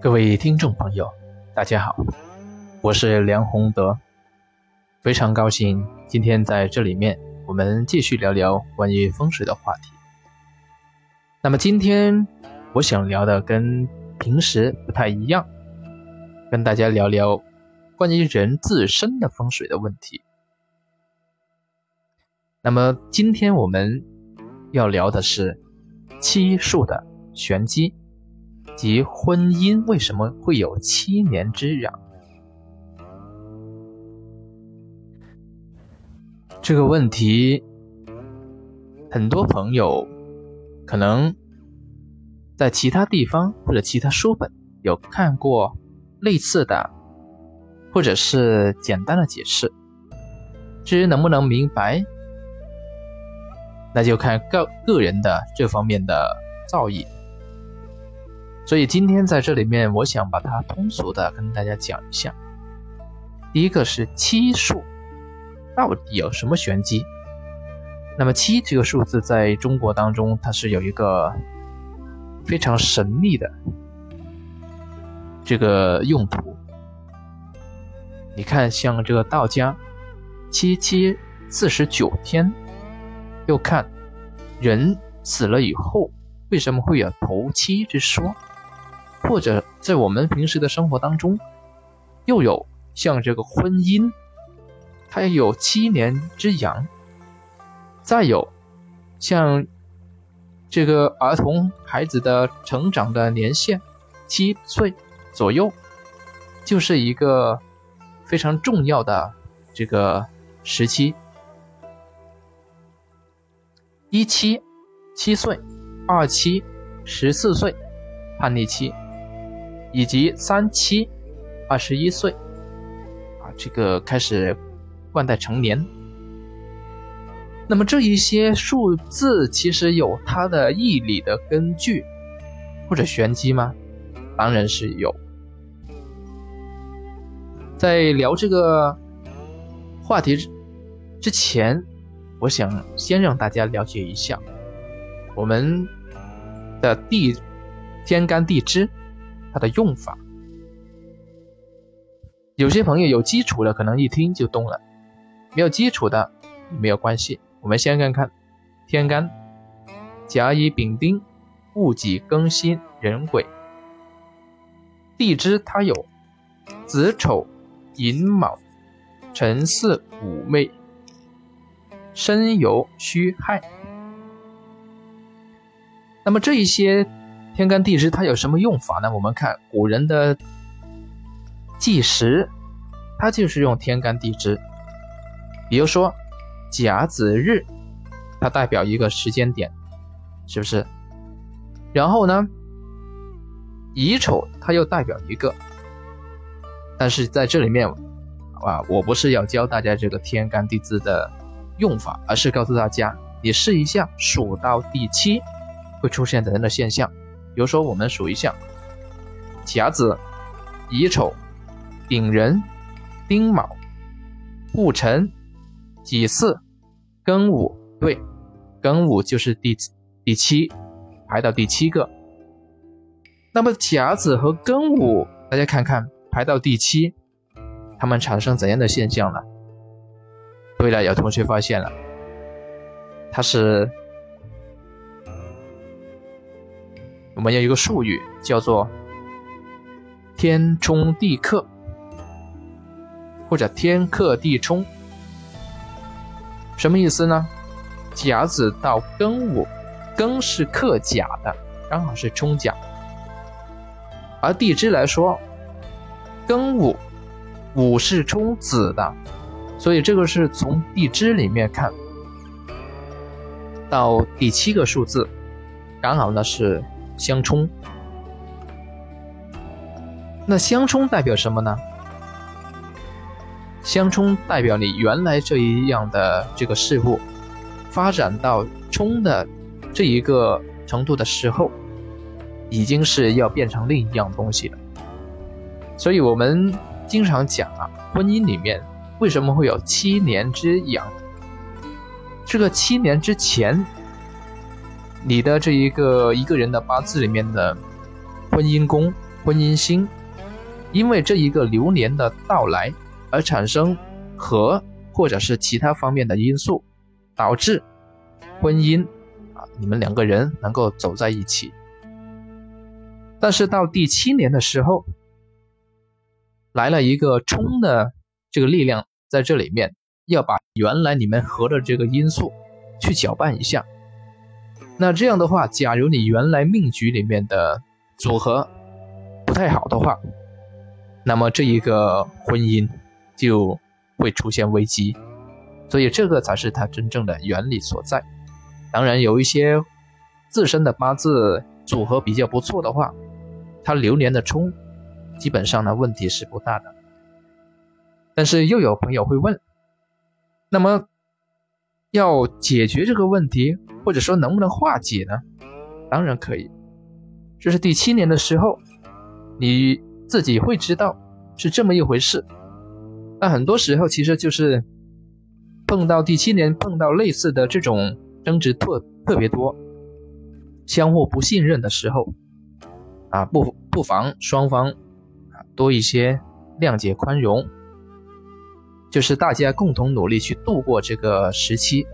各位听众朋友，大家好，我是梁宏德，非常高兴今天在这里面我们继续聊聊关于风水的话题。那么今天我想聊的跟平时不太一样，跟大家聊聊关于人自身的风水的问题。那么今天我们要聊的是七数的玄机。及婚姻为什么会有七年之痒？这个问题，很多朋友可能在其他地方或者其他书本有看过类似的，或者是简单的解释。至于能不能明白，那就看个个人的这方面的造诣。所以今天在这里面，我想把它通俗的跟大家讲一下。第一个是七数，到底有什么玄机？那么七这个数字在中国当中，它是有一个非常神秘的这个用途。你看，像这个道家七七四十九天，又看人死了以后为什么会有头七之说？或者在我们平时的生活当中，又有像这个婚姻，它也有七年之痒；再有像这个儿童孩子的成长的年限，七岁左右，就是一个非常重要的这个时期。一七七岁，二七十四岁，叛逆期。以及三七二十一岁，啊，这个开始冠带成年。那么这一些数字其实有它的义理的根据或者玄机吗？当然是有。在聊这个话题之前，我想先让大家了解一下我们的地天干地支。它的用法，有些朋友有基础的，可能一听就懂了；没有基础的，没有关系。我们先看看天干：甲乙丙丁戊己庚辛壬癸。地支它有子丑寅卯辰巳午未申酉戌亥。那么这一些。天干地支它有什么用法呢？我们看古人的计时，它就是用天干地支。比如说甲子日，它代表一个时间点，是不是？然后呢，乙丑它又代表一个。但是在这里面，啊，我不是要教大家这个天干地支的用法，而是告诉大家，你试一下数到第七会出现怎样的现象。比如说，我们数一下：甲子、乙丑、丙壬、丁卯、戊辰、己巳、庚午。对，庚午就是第第七，排到第七个。那么甲子和庚午，大家看看排到第七，它们产生怎样的现象了？对了，有同学发现了，它是。我们有一个术语叫做“天冲地克”或者“天克地冲”，什么意思呢？甲子到庚午，庚是克甲的，刚好是冲甲；而地支来说，庚午午是冲子的，所以这个是从地支里面看到第七个数字，刚好呢是。相冲，那相冲代表什么呢？相冲代表你原来这一样的这个事物，发展到冲的这一个程度的时候，已经是要变成另一样东西了。所以我们经常讲啊，婚姻里面为什么会有七年之痒？这个七年之前。你的这一个一个人的八字里面的婚姻宫婚姻星，因为这一个流年的到来而产生和或者是其他方面的因素，导致婚姻啊，你们两个人能够走在一起。但是到第七年的时候，来了一个冲的这个力量在这里面，要把原来你们合的这个因素去搅拌一下。那这样的话，假如你原来命局里面的组合不太好的话，那么这一个婚姻就会出现危机。所以这个才是它真正的原理所在。当然，有一些自身的八字组合比较不错的话。它流年的冲，基本上呢问题是不大的。但是又有朋友会问，那么要解决这个问题，或者说能不能化解呢？当然可以。这是第七年的时候，你自己会知道是这么一回事。那很多时候其实就是碰到第七年碰到类似的这种争执特特别多、相互不信任的时候。啊，不不妨双方啊多一些谅解宽容，就是大家共同努力去度过这个时期。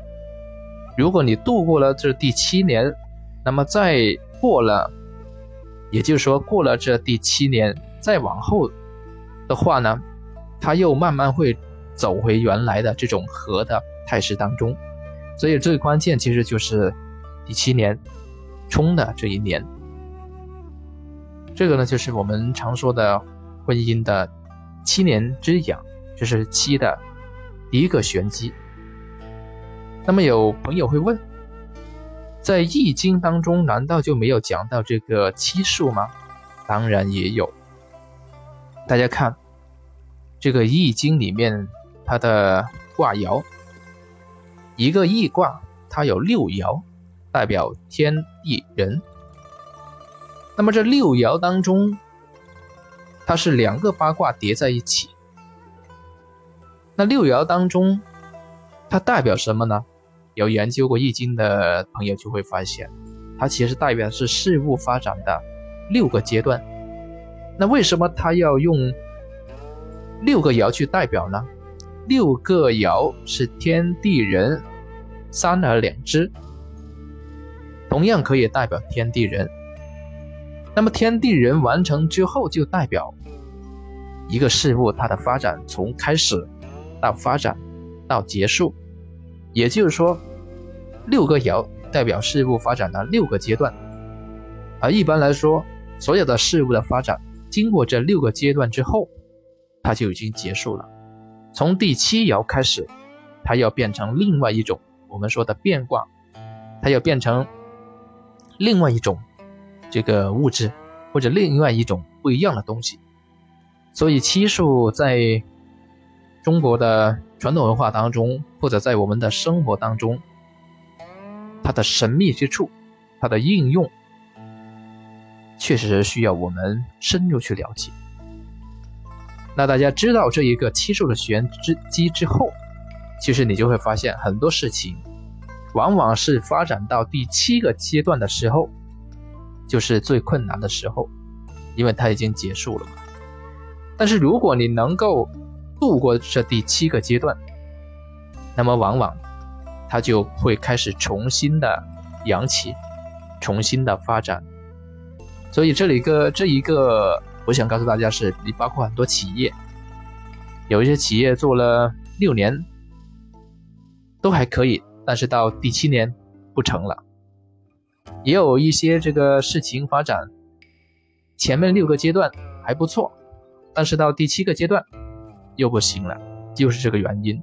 如果你度过了这第七年，那么再过了，也就是说过了这第七年，再往后的话呢，他又慢慢会走回原来的这种和的态势当中。所以最关键其实就是第七年冲的这一年。这个呢，就是我们常说的婚姻的七年之痒，就是七的第一个玄机。那么有朋友会问，在易经当中难道就没有讲到这个七数吗？当然也有。大家看这个易经里面它的卦爻，一个易卦它有六爻，代表天地人。那么这六爻当中，它是两个八卦叠在一起。那六爻当中，它代表什么呢？有研究过易经的朋友就会发现，它其实代表是事物发展的六个阶段。那为什么它要用六个爻去代表呢？六个爻是天地人三而两之，同样可以代表天地人。那么天地人完成之后，就代表一个事物它的发展从开始到发展到结束，也就是说，六个爻代表事物发展的六个阶段。而一般来说，所有的事物的发展经过这六个阶段之后，它就已经结束了。从第七爻开始，它要变成另外一种我们说的变卦，它要变成另外一种。这个物质，或者另外一种不一样的东西，所以七数在中国的传统文化当中，或者在我们的生活当中，它的神秘之处，它的应用，确实需要我们深入去了解。那大家知道这一个七数的玄之机之后，其实你就会发现很多事情，往往是发展到第七个阶段的时候。就是最困难的时候，因为它已经结束了嘛。但是如果你能够度过这第七个阶段，那么往往它就会开始重新的扬起，重新的发展。所以这里个这一个，我想告诉大家是，你包括很多企业，有一些企业做了六年都还可以，但是到第七年不成了。也有一些这个事情发展，前面六个阶段还不错，但是到第七个阶段又不行了，就是这个原因。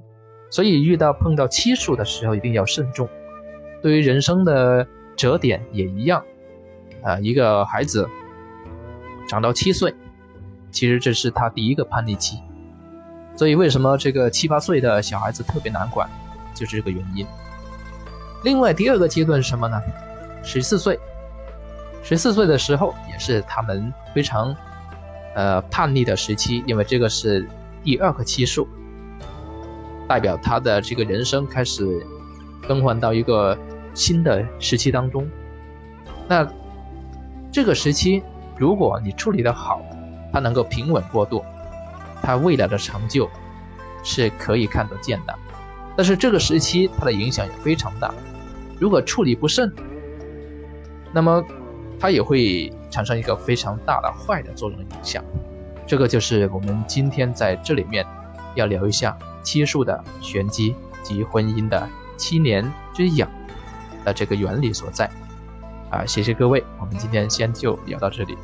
所以遇到碰到七数的时候一定要慎重。对于人生的折点也一样，啊，一个孩子长到七岁，其实这是他第一个叛逆期。所以为什么这个七八岁的小孩子特别难管，就是这个原因。另外第二个阶段是什么呢？十四岁，十四岁的时候也是他们非常，呃叛逆的时期，因为这个是第二个期数，代表他的这个人生开始更换到一个新的时期当中。那这个时期，如果你处理的好，它能够平稳过渡，它未来的成就是可以看得见的。但是这个时期它的影响也非常大，如果处理不慎，那么它也会产生一个非常大的坏的作用影响。这个就是我们今天在这里面要聊一下七数的玄机及婚姻的七年之痒的这个原理所在。啊，谢谢各位，我们今天先就聊到这里。